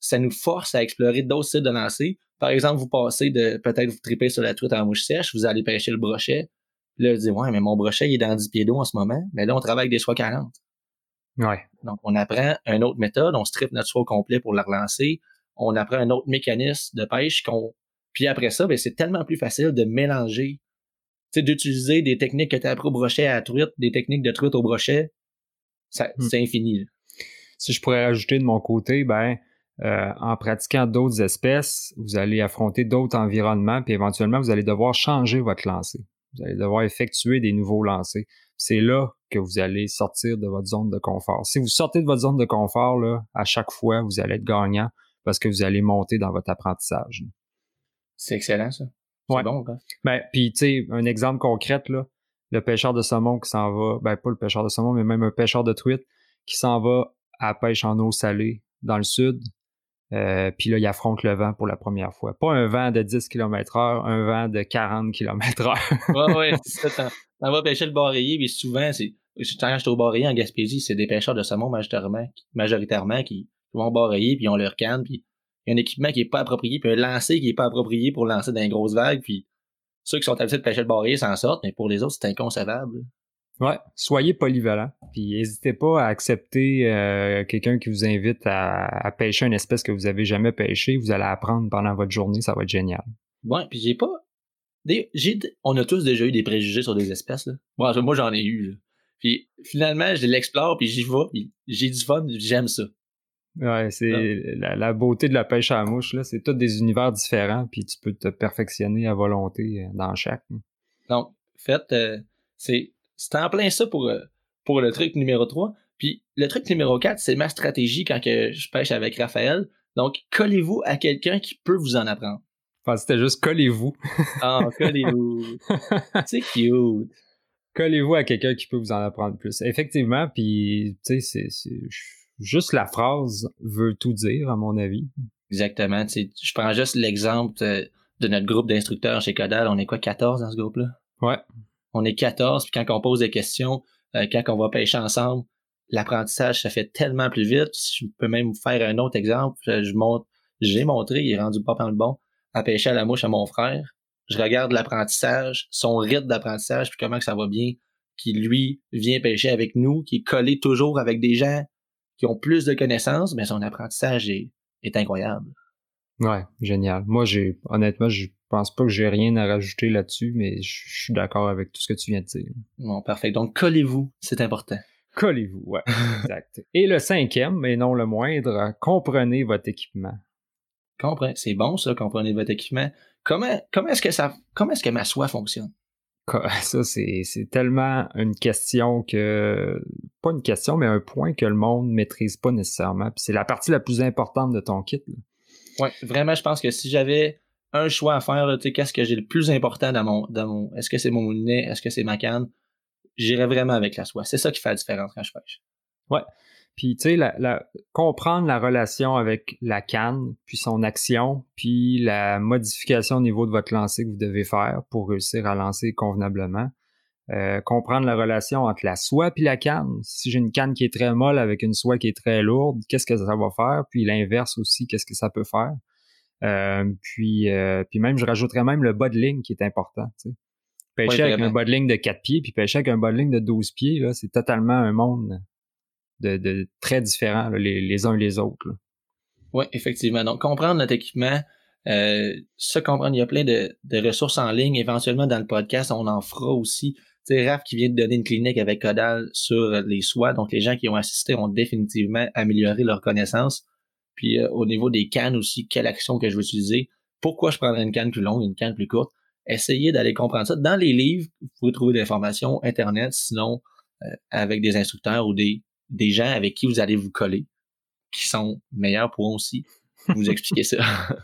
S1: Ça nous force à explorer d'autres sites de lancer. Par exemple, vous passez de peut-être vous tripez sur la truite en mouche sèche, vous allez pêcher le brochet. Là, je dis, ouais, mais mon brochet, il est dans 10 pieds d'eau en ce moment. Mais là, on travaille avec des soies 40.
S2: Ouais.
S1: Donc, on apprend une autre méthode, on strip notre soie complet pour la relancer. On apprend un autre mécanisme de pêche qu'on. Puis après ça, ben, c'est tellement plus facile de mélanger. D'utiliser des techniques que tu as appris au brochet à la truite, des techniques de truite au brochet. Ça, hmm. C'est infini.
S2: Si je pourrais ajouter de mon côté, ben, euh, en pratiquant d'autres espèces, vous allez affronter d'autres environnements, puis éventuellement, vous allez devoir changer votre lancer. Vous allez devoir effectuer des nouveaux lancers. C'est là que vous allez sortir de votre zone de confort. Si vous sortez de votre zone de confort, là, à chaque fois, vous allez être gagnant parce que vous allez monter dans votre apprentissage.
S1: C'est excellent, ça. C'est bon, quoi.
S2: Ben, puis, tu sais, un exemple concret, là, le pêcheur de saumon qui s'en va, ben, pas le pêcheur de saumon, mais même un pêcheur de truite qui s'en va à pêche en eau salée dans le sud, euh, puis là, il affronte le vent pour la première fois. Pas un vent de 10 km heure, un vent de 40 km heure.
S1: ouais, ouais, c'est ça. On va pêcher le bareillé, mais souvent, c'est, quand j'étais au bareillé en Gaspésie, c'est des pêcheurs de saumon majoritairement, majoritairement qui vont bareiller, puis ils ont leur canne, puis il y a un équipement qui est pas approprié, puis un lancer qui est pas approprié pour lancer dans une grosse vague, puis ceux qui sont habitués de pêcher le bareillé s'en sortent, mais pour les autres, c'est inconcevable.
S2: Ouais, soyez polyvalent. Puis n'hésitez pas à accepter euh, quelqu'un qui vous invite à, pêcher une espèce que vous avez jamais pêché. Vous allez apprendre pendant votre journée, ça va être génial.
S1: Ouais, puis j'ai pas. J'ai, on a tous déjà eu des préjugés sur des espèces. Là. moi, j'en ai eu. Puis finalement, je l'explore, puis j'y vais, puis j'ai du fun, j'aime ça.
S2: Ouais, c'est la, beauté de la pêche à la mouche, là. C'est tous des univers différents, puis tu peux te perfectionner à volonté euh, dans chaque.
S1: Donc, fait, euh, c'est c'était en plein ça pour, euh, pour le truc numéro 3. Puis le truc numéro 4, c'est ma stratégie quand que je pêche avec Raphaël. Donc, collez-vous à quelqu'un qui peut vous en apprendre.
S2: Enfin, c'était juste collez-vous.
S1: Ah, collez-vous. c'est cute.
S2: Collez-vous à quelqu'un qui peut vous en apprendre plus. Effectivement, puis, tu sais, c'est juste la phrase veut tout dire, à mon avis.
S1: Exactement. Je prends juste l'exemple de, de notre groupe d'instructeurs chez Codal. On est quoi, 14 dans ce groupe-là?
S2: Ouais
S1: on est 14, puis quand on pose des questions, euh, quand on va pêcher ensemble, l'apprentissage, ça fait tellement plus vite. Je peux même vous faire un autre exemple. Je montre, j'ai montré, il est rendu pas dans le bon, à pêcher à la mouche à mon frère. Je regarde l'apprentissage, son rythme d'apprentissage, puis comment que ça va bien, qui lui vient pêcher avec nous, qui est collé toujours avec des gens qui ont plus de connaissances, mais son apprentissage est, est incroyable.
S2: Ouais, génial. Moi, j'ai honnêtement, je pense pas que j'ai rien à rajouter là-dessus, mais je suis d'accord avec tout ce que tu viens de dire.
S1: Bon, parfait. Donc, collez-vous, c'est important.
S2: Collez-vous, ouais, exact. Et le cinquième, mais non le moindre, comprenez votre équipement.
S1: Comprenez, c'est bon ça, comprenez votre équipement. Comment, comment est-ce que ça, comment est-ce que ma soie fonctionne?
S2: Ça, c'est, tellement une question que, pas une question, mais un point que le monde maîtrise pas nécessairement. Puis c'est la partie la plus importante de ton kit.
S1: Oui, vraiment, je pense que si j'avais un choix à faire, tu sais, qu'est-ce que j'ai le plus important dans mon, dans est-ce que c'est mon nez, est-ce que c'est ma canne, j'irais vraiment avec la soie. C'est ça qui fait la différence quand je pêche.
S2: Ouais. Puis, tu sais, comprendre la relation avec la canne, puis son action, puis la modification au niveau de votre lancer que vous devez faire pour réussir à lancer convenablement. Euh, comprendre la relation entre la soie puis la canne. Si j'ai une canne qui est très molle avec une soie qui est très lourde, qu'est-ce que ça va faire? Puis l'inverse aussi, qu'est-ce que ça peut faire? Euh, puis, euh, puis même, je rajouterais même le bas de ligne qui est important. Tu sais. Pêcher avec un bas de ligne de 4 pieds, puis pêcher avec un bas de ligne de 12 pieds, là, c'est totalement un monde de, de très différent, les, les uns les autres.
S1: Oui, effectivement. Donc, comprendre notre équipement, euh, se comprendre, il y a plein de, de, ressources en ligne. Éventuellement, dans le podcast, on en fera aussi sais, Raph qui vient de donner une clinique avec Codal sur les soies. Donc, les gens qui ont assisté ont définitivement amélioré leur connaissance. Puis, euh, au niveau des cannes aussi, quelle action que je veux utiliser? Pourquoi je prendrais une canne plus longue, une canne plus courte? Essayez d'aller comprendre ça. Dans les livres, vous pouvez trouver des informations Internet, sinon euh, avec des instructeurs ou des, des gens avec qui vous allez vous coller, qui sont meilleurs pour aussi vous expliquer ça.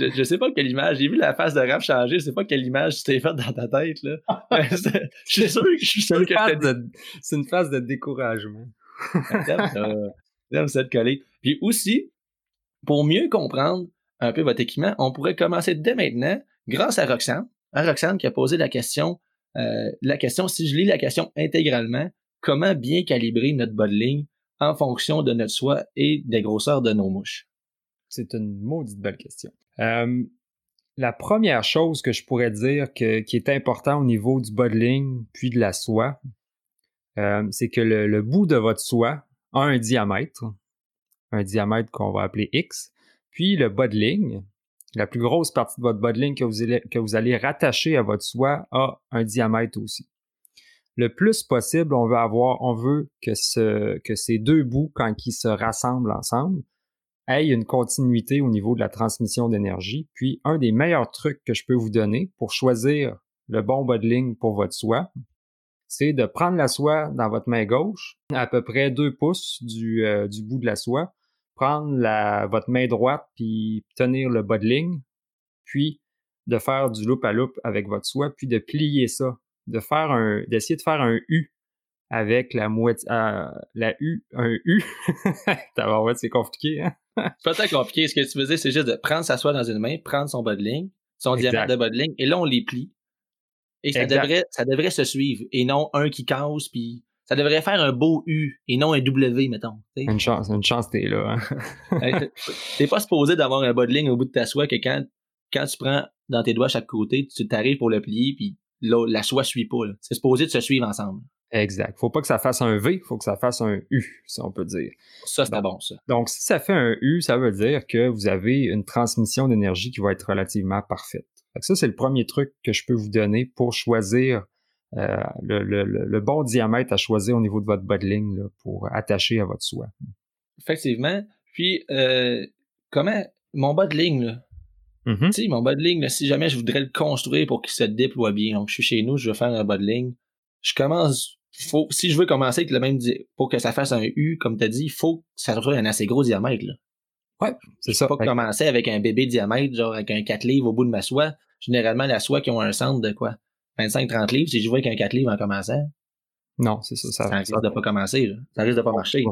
S1: je, je, sais pas quelle image. J'ai vu la face de Raph changer. Je sais pas quelle image tu t'es faite dans ta tête. Là. je suis sûr, je suis sûr que
S2: c'est une phase de découragement.
S1: Ça de coller. Puis aussi, pour mieux comprendre un peu votre équipement, on pourrait commencer dès maintenant, grâce à Roxane. À Roxane qui a posé la question, euh, la question, si je lis la question intégralement, comment bien calibrer notre bas en fonction de notre soie et des grosseurs de nos mouches?
S2: C'est une maudite belle question. Euh, la première chose que je pourrais dire qui est important au niveau du bas puis de la soie, euh, c'est que le, bout de votre soie a un diamètre, un diamètre qu'on va appeler X, puis le bas de ligne, la plus grosse partie de votre bas de ligne que vous allez, rattacher à votre soie a un diamètre aussi. Le plus possible, on veut avoir, on veut que, que ces deux bouts, quand ils se rassemblent ensemble, ait une continuité au niveau de la transmission d'énergie. Puis, un des meilleurs trucs que je peux vous donner pour choisir le bon bas de ligne pour votre soie, c'est de prendre la soie dans votre main gauche, à peu près deux pouces du, euh, du bout de la soie, prendre la, votre main droite puis tenir le bas de ligne, puis de faire du loop à loop avec votre soie, puis de plier ça, de faire un, d'essayer de faire un U avec la moitié, euh, la U, un U. c'est compliqué, hein?
S1: c'est pas très compliqué. Ce que tu veux dire, c'est juste de prendre sa soie dans une main, prendre son bas de ligne, son diamètre de bas de ligne, et là, on les plie. Et ça devrait, ça devrait se suivre, et non un qui casse, puis ça devrait faire un beau U, et non un W, mettons.
S2: Une chance, une chance, t'es là.
S1: Hein? t'es pas supposé d'avoir un bas de ligne au bout de ta soie que quand, quand tu prends dans tes doigts chaque côté, tu t'arrives pour le plier, puis la soie suit pas. C'est supposé de se suivre ensemble.
S2: Exact. Faut pas que ça fasse un V, faut que ça fasse un U, si on peut dire.
S1: Ça, c'est bon, ça.
S2: Donc, si ça fait un U, ça veut dire que vous avez une transmission d'énergie qui va être relativement parfaite. Ça, c'est le premier truc que je peux vous donner pour choisir euh, le, bon diamètre à choisir au niveau de votre bas de ligne pour attacher à votre soie.
S1: Effectivement. Puis, euh, comment mon bas de ligne, là, mm-hmm. mon bas de ligne, si jamais je voudrais le construire pour qu'il se déploie bien, donc je suis chez nous, je veux faire un bas de ligne, je commence faut, si je veux commencer avec le même, pour que ça fasse un U, comme tu as dit, il faut que ça soit un assez gros diamètre, là.
S2: Ouais, c'est ça.
S1: Pas commencer avec un bébé diamètre, genre avec un 4 livres au bout de ma soie. Généralement, la soie qui ont un centre de quoi? 25-30 livres, si je vois avec un 4 livres en commençant.
S2: Non, c'est ça. Ça,
S1: ça risque de pas commencer, là. Ça risque de pas marcher.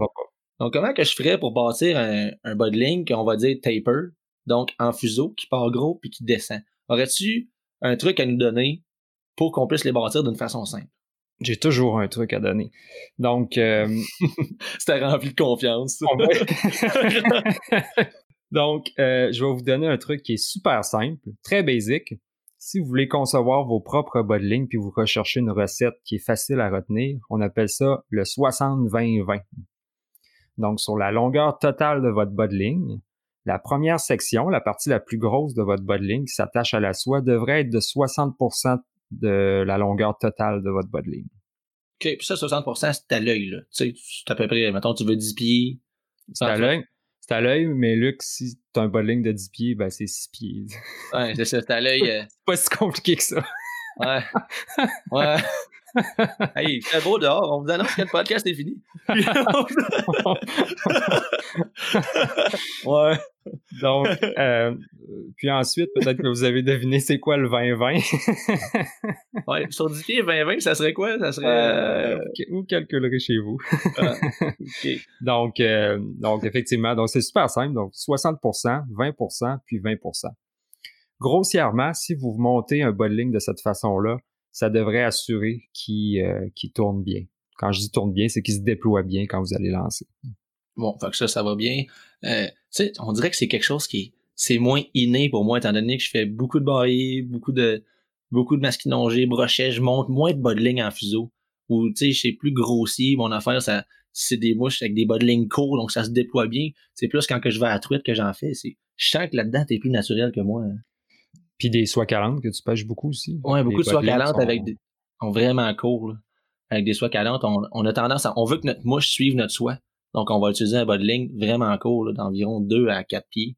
S1: Donc, comment que je ferais pour bâtir un, un bas de ligne qu'on va dire taper, donc en fuseau, qui part gros puis qui descend? Aurais-tu un truc à nous donner pour qu'on puisse les bâtir d'une façon simple?
S2: J'ai toujours un truc à donner. Donc, euh...
S1: c'était rempli de confiance.
S2: Donc, euh, je vais vous donner un truc qui est super simple, très basique. Si vous voulez concevoir vos propres bas de ligne puis vous recherchez une recette qui est facile à retenir, on appelle ça le 60-20-20. Donc, sur la longueur totale de votre bas de ligne, la première section, la partie la plus grosse de votre bas de ligne qui s'attache à la soie, devrait être de 60% de la longueur totale de votre bas de ligne.
S1: OK, puis ça, 60%, c'est à l'œil, là. Tu sais, c'est à peu près, mettons, tu veux 10 pieds.
S2: C'est à l'œil. C'est à l'œil, mais Luc, si tu as un bas de ligne de 10 pieds, ben c'est 6 pieds.
S1: ouais, c'est ça, c'est à l'œil. Euh.
S2: c'est pas si compliqué que ça.
S1: ouais. Ouais. hey, il fait beau dehors. On vous annonce que le podcast est fini.
S2: ouais. Donc, euh, puis ensuite, peut-être que vous avez deviné c'est quoi le
S1: 20-20. ouais, sur 10 pieds, 20-20, ça serait quoi? Ça serait. Euh,
S2: euh Où calculerez chez vous? ah, Donc, euh, donc, effectivement, donc c'est super simple. Donc, 60%, 20%, puis 20%. Grossièrement, si vous montez un ligne de cette façon-là, ça devrait assurer qu'il euh, tourne bien. Quand je dis tourne bien, c'est qu'il se déploie bien quand vous allez lancer.
S1: Bon, fait que ça, ça va bien. Euh, on dirait que c'est quelque chose qui c'est moins inné pour moi, étant donné que je fais beaucoup de barils, beaucoup de beaucoup de masquinongés, brochet, je monte moins de bas de ligne en fuseau. Ou tu sais, suis plus grossier, mon affaire, ça c'est des mouches avec des bas de ligne courts, donc ça se déploie bien. C'est plus quand que je vais à la truite que j'en fais. C'est, je sens que là-dedans, t'es plus naturel que moi.
S2: Puis des soies 40 que tu pêches beaucoup aussi.
S1: Ouais, beaucoup de soies 40 avec des, vraiment courts, Avec des soies 40, on, a tendance à, on veut que notre mouche suive notre soie. Donc, on va utiliser un bas de ligne vraiment court, d'environ 2 à 4 pieds.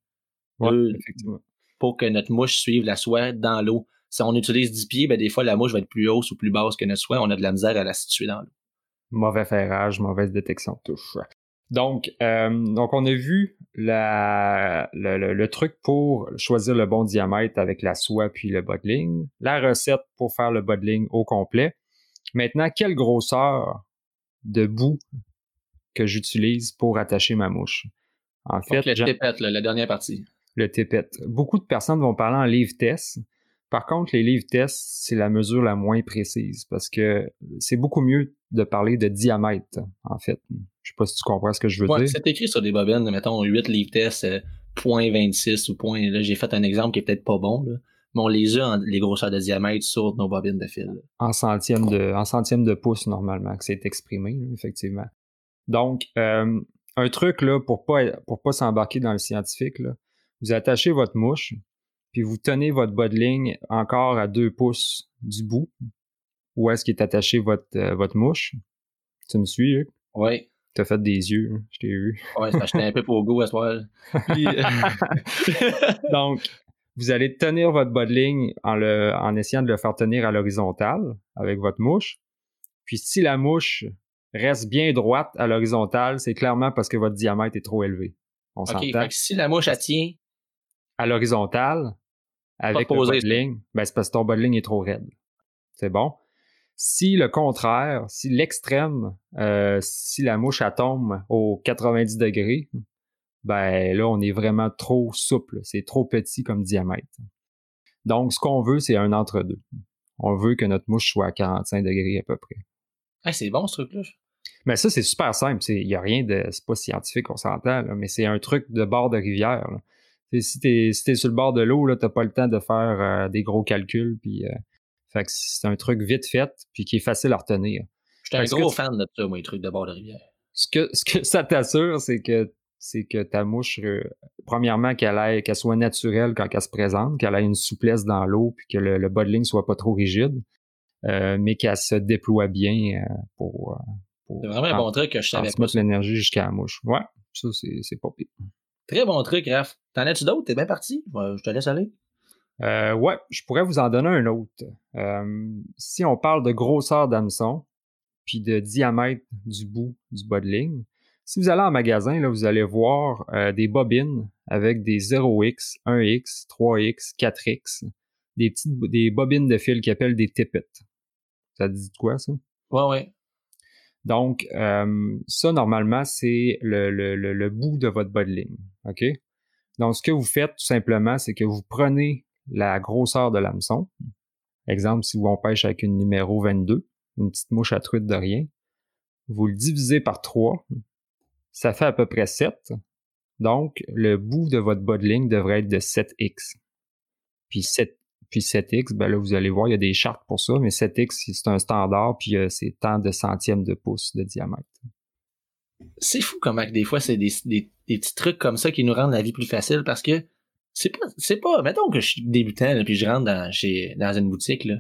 S1: Pour que notre mouche suive la soie dans l'eau. Si on utilise 10 pieds, ben, des fois, la mouche va être plus hausse ou plus basse que notre soie. On a de la misère à la situer dans l'eau.
S2: Mauvais ferrage, mauvaise détection de touche. Donc, euh, donc on a vu la, le, truc pour choisir le bon diamètre avec la soie puis le bottling, la recette pour faire le bottling au complet. Maintenant, quelle grosseur de bout que j'utilise pour attacher ma mouche?
S1: En fait, le tépette, la dernière partie.
S2: Le tépette. Beaucoup de personnes vont parler en livre test. Par contre, les livres tests, c'est la mesure la moins précise parce que c'est beaucoup mieux de parler de diamètre, en fait. Je sais pas si tu comprends ce que je veux dire.
S1: C'est écrit sur des bobines, mettons 8 livres tests, euh, point 26 ou point. Là, j'ai fait un exemple qui est peut-être pas bon, là. Mais on les a, les grosseurs de diamètre sur nos bobines de fil.
S2: En centième de, en centième de pouce, normalement, que c'est exprimé, effectivement. Donc, euh, un truc, là, pour pas, pour pas s'embarquer dans le scientifique, là, vous attachez votre mouche, puis vous tenez votre bas de ligne encore à deux pouces du bout, où est-ce qu'est attaché votre, euh, votre mouche? Tu me suis, Hugues?
S1: Oui.
S2: T'as fait des yeux, hein, je t'ai vu.
S1: Ouais, j'étais un peu pour go à ce soir.
S2: Donc, vous allez tenir votre bas de ligne en, le, en essayant de le faire tenir à l'horizontale avec votre mouche. Puis si la mouche reste bien droite à l'horizontale, c'est clairement parce que votre diamètre est trop élevé.
S1: On OK, fait que si la mouche, elle tient...
S2: À l'horizontale, avec le bas de ligne, ben c'est parce que ton bas de ligne est trop raide. C'est bon? Si le contraire, si l'extrême, euh, si la mouche elle tombe aux 90 degrés, ben là, on est vraiment trop souple. C'est trop petit comme diamètre. Donc, ce qu'on veut, c'est un entre-deux. On veut que notre mouche soit à 45 degrés à peu près.
S1: c'est bon ce truc-là.
S2: Mais ça, c'est super simple. Il n'y a rien de. C'est pas scientifique, on s'entend, mais c'est un truc de bord de rivière. Si t'es es sur le bord de l'eau, tu n'as pas le temps de faire euh, des gros calculs. Puis, euh, fait que c'est un truc vite fait, puis qui est facile à retenir.
S1: Je suis un gros fan de ça, moi, les trucs de bord de rivière.
S2: Ce que, ce que ça t'assure, c'est que c'est que ta mouche, euh, premièrement, qu'elle qu'elle soit naturelle quand elle se présente, qu'elle ait une souplesse dans l'eau, puis que le, le bas de ligne soit pas trop rigide, mais qu'elle se déploie bien pour,
S1: C'est vraiment un bon truc que je savais
S2: pas. l'énergie jusqu'à la mouche. Ouais, ça, c'est pas pire.
S1: Très bon truc, Raph. T'en as-tu d'autres? T'es bien parti? je te laisse aller.
S2: Euh, ouais, je pourrais vous en donner un autre. Euh, si on parle de grosseur d'hameçon, puis de diamètre du bout du bas de ligne, si vous allez en magasin, là, vous allez voir euh, des bobines avec des 0x, 1x, 3x, 4x, des petites des bobines de fil qui appellent des tippets. Ça te dit de quoi, ça?
S1: Ouais, ouais.
S2: Donc, ça, normalement, c'est le, le, le, bout de votre bas de ligne. OK? Donc, ce que vous faites, tout simplement, c'est que vous prenez la grosseur de l'hameçon. Exemple, si on pêche avec une numéro 22, une petite mouche à truite de rien, vous le divisez par 3, ça fait à peu près 7. Donc, le bout de votre bas de ligne devrait être de 7x. Puis 7, puis 7x, ben là, vous allez voir, il y a des chartes pour ça, mais 7x, c'est un standard, puis euh, c'est tant de centièmes de pouce de diamètre.
S1: C'est fou comment des fois, c'est des, petits trucs comme ça qui nous rendent la vie plus facile parce que c'est pas, c'est pas, mettons que je suis débutant, puis je rentre dans, chez, dans une boutique, là.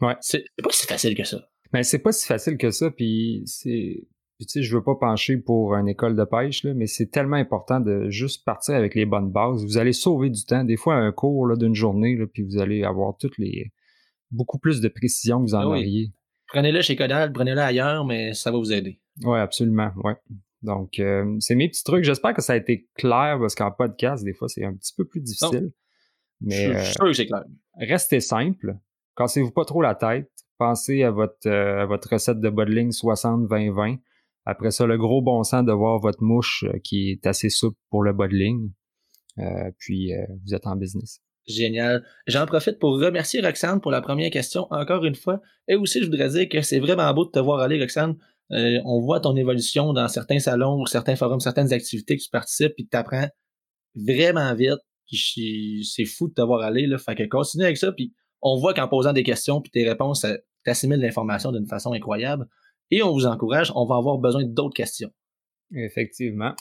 S2: Ouais.
S1: C'est pas si facile que ça.
S2: Mais ben, c'est pas si facile que ça, puis c'est, tu sais, je veux pas pencher pour une école de pêche, là, mais c'est tellement important de juste partir avec les bonnes bases. Vous allez sauver du temps. Des fois, un cours d'une journée, là, puis vous allez avoir toutes les beaucoup plus de précision que vous en ah auriez.
S1: Prenez-le chez Codal, prenez-le ailleurs, mais ça va vous aider.
S2: Oui, absolument. Ouais. Donc, euh, c'est mes petits trucs. J'espère que ça a été clair parce qu'en podcast, des fois, c'est un petit peu plus difficile. Mais,
S1: je, suis sûr que c'est clair.
S2: Euh, restez simple. Cassez-vous pas trop la tête. Pensez à votre, euh, à votre recette de bottling 60-20-20. Après ça, le gros bon sens de voir votre mouche euh, qui est assez souple pour le bas de ligne. Euh, puis, euh, vous êtes en business.
S1: Génial. J'en profite pour remercier Roxane pour la première question encore une fois. Et aussi, je voudrais dire que c'est vraiment beau de te voir aller, Roxane. Euh, on voit ton évolution dans certains salons ou certains forums, certaines activités que tu participes et tu apprends vraiment vite. C'est fou de te voir aller. Là. Fait que continue avec ça. Puis on voit qu'en posant des questions puis tes réponses, tu assimiles l'information d'une façon incroyable. Et on vous encourage, on va avoir besoin d'autres questions.
S2: Effectivement.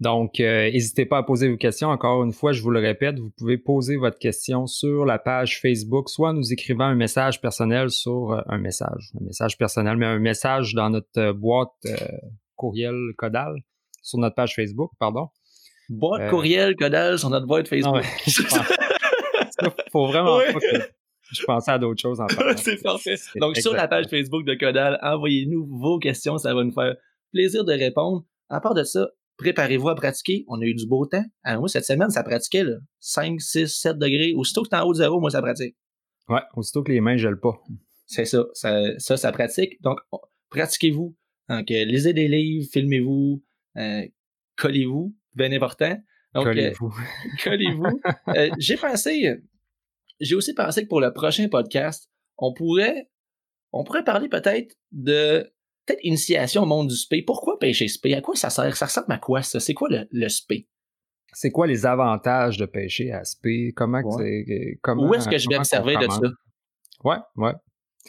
S2: Donc, euh, n'hésitez pas à poser vos questions. Encore une fois, je vous le répète, vous pouvez poser votre question sur la page Facebook, soit nous écrivant un message personnel sur euh, un message, un message personnel, mais un message dans notre euh, boîte courriel Codal, sur notre page Facebook, pardon.
S1: Boîte courriel Codal sur notre boîte Facebook.
S2: Il faut vraiment pas que je pensais à d'autres choses en parlant.
S1: C'est parfait. Donc, sur la page Facebook de Codal, envoyez-nous vos questions, ça va nous faire plaisir de répondre. À part de ça, préparez-vous à pratiquer. On a eu du beau temps. Alors, moi, cette semaine, ça pratiquait là, 5, 6, 7 degrés. Aussitôt que t'es en haut de zéro, moi, ça pratique.
S2: Ouais, aussitôt que les mains gèlent pas.
S1: C'est ça, ça, ça, pratique. Donc, pratiquez-vous. Donc, euh, lisez des livres, filmez-vous, euh, collez-vous, bien important. Donc,
S2: collez-vous.
S1: Euh, collez-vous. j'ai pensé, j'ai aussi pensé que pour le prochain podcast, on pourrait, on pourrait parler peut-être de peut-être initiation au monde du spé. Pourquoi pêcher spé? À quoi ça sert? Ça ressemble à quoi ça? C'est quoi le, le spé?
S2: C'est quoi les avantages de pêcher à spé? Comment c'est.
S1: Comment, Où est-ce que je vais observer de ça?
S2: Ouais, ouais.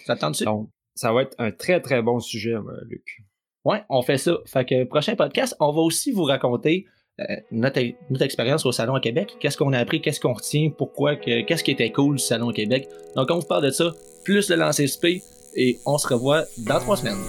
S1: Ça tente-tu?
S2: Donc, ça va être un très très bon sujet, Luc.
S1: Ouais, on fait ça. Fait que prochain podcast, on va aussi vous raconter euh, notre, notre, expérience au Salon à Québec. Qu'est-ce qu'on a appris, qu'est-ce qu'on retient, pourquoi, qu'est-ce qui était cool du Salon à Québec? Donc, on vous parle de ça, plus le lancer spé, et on se revoit dans trois semaines.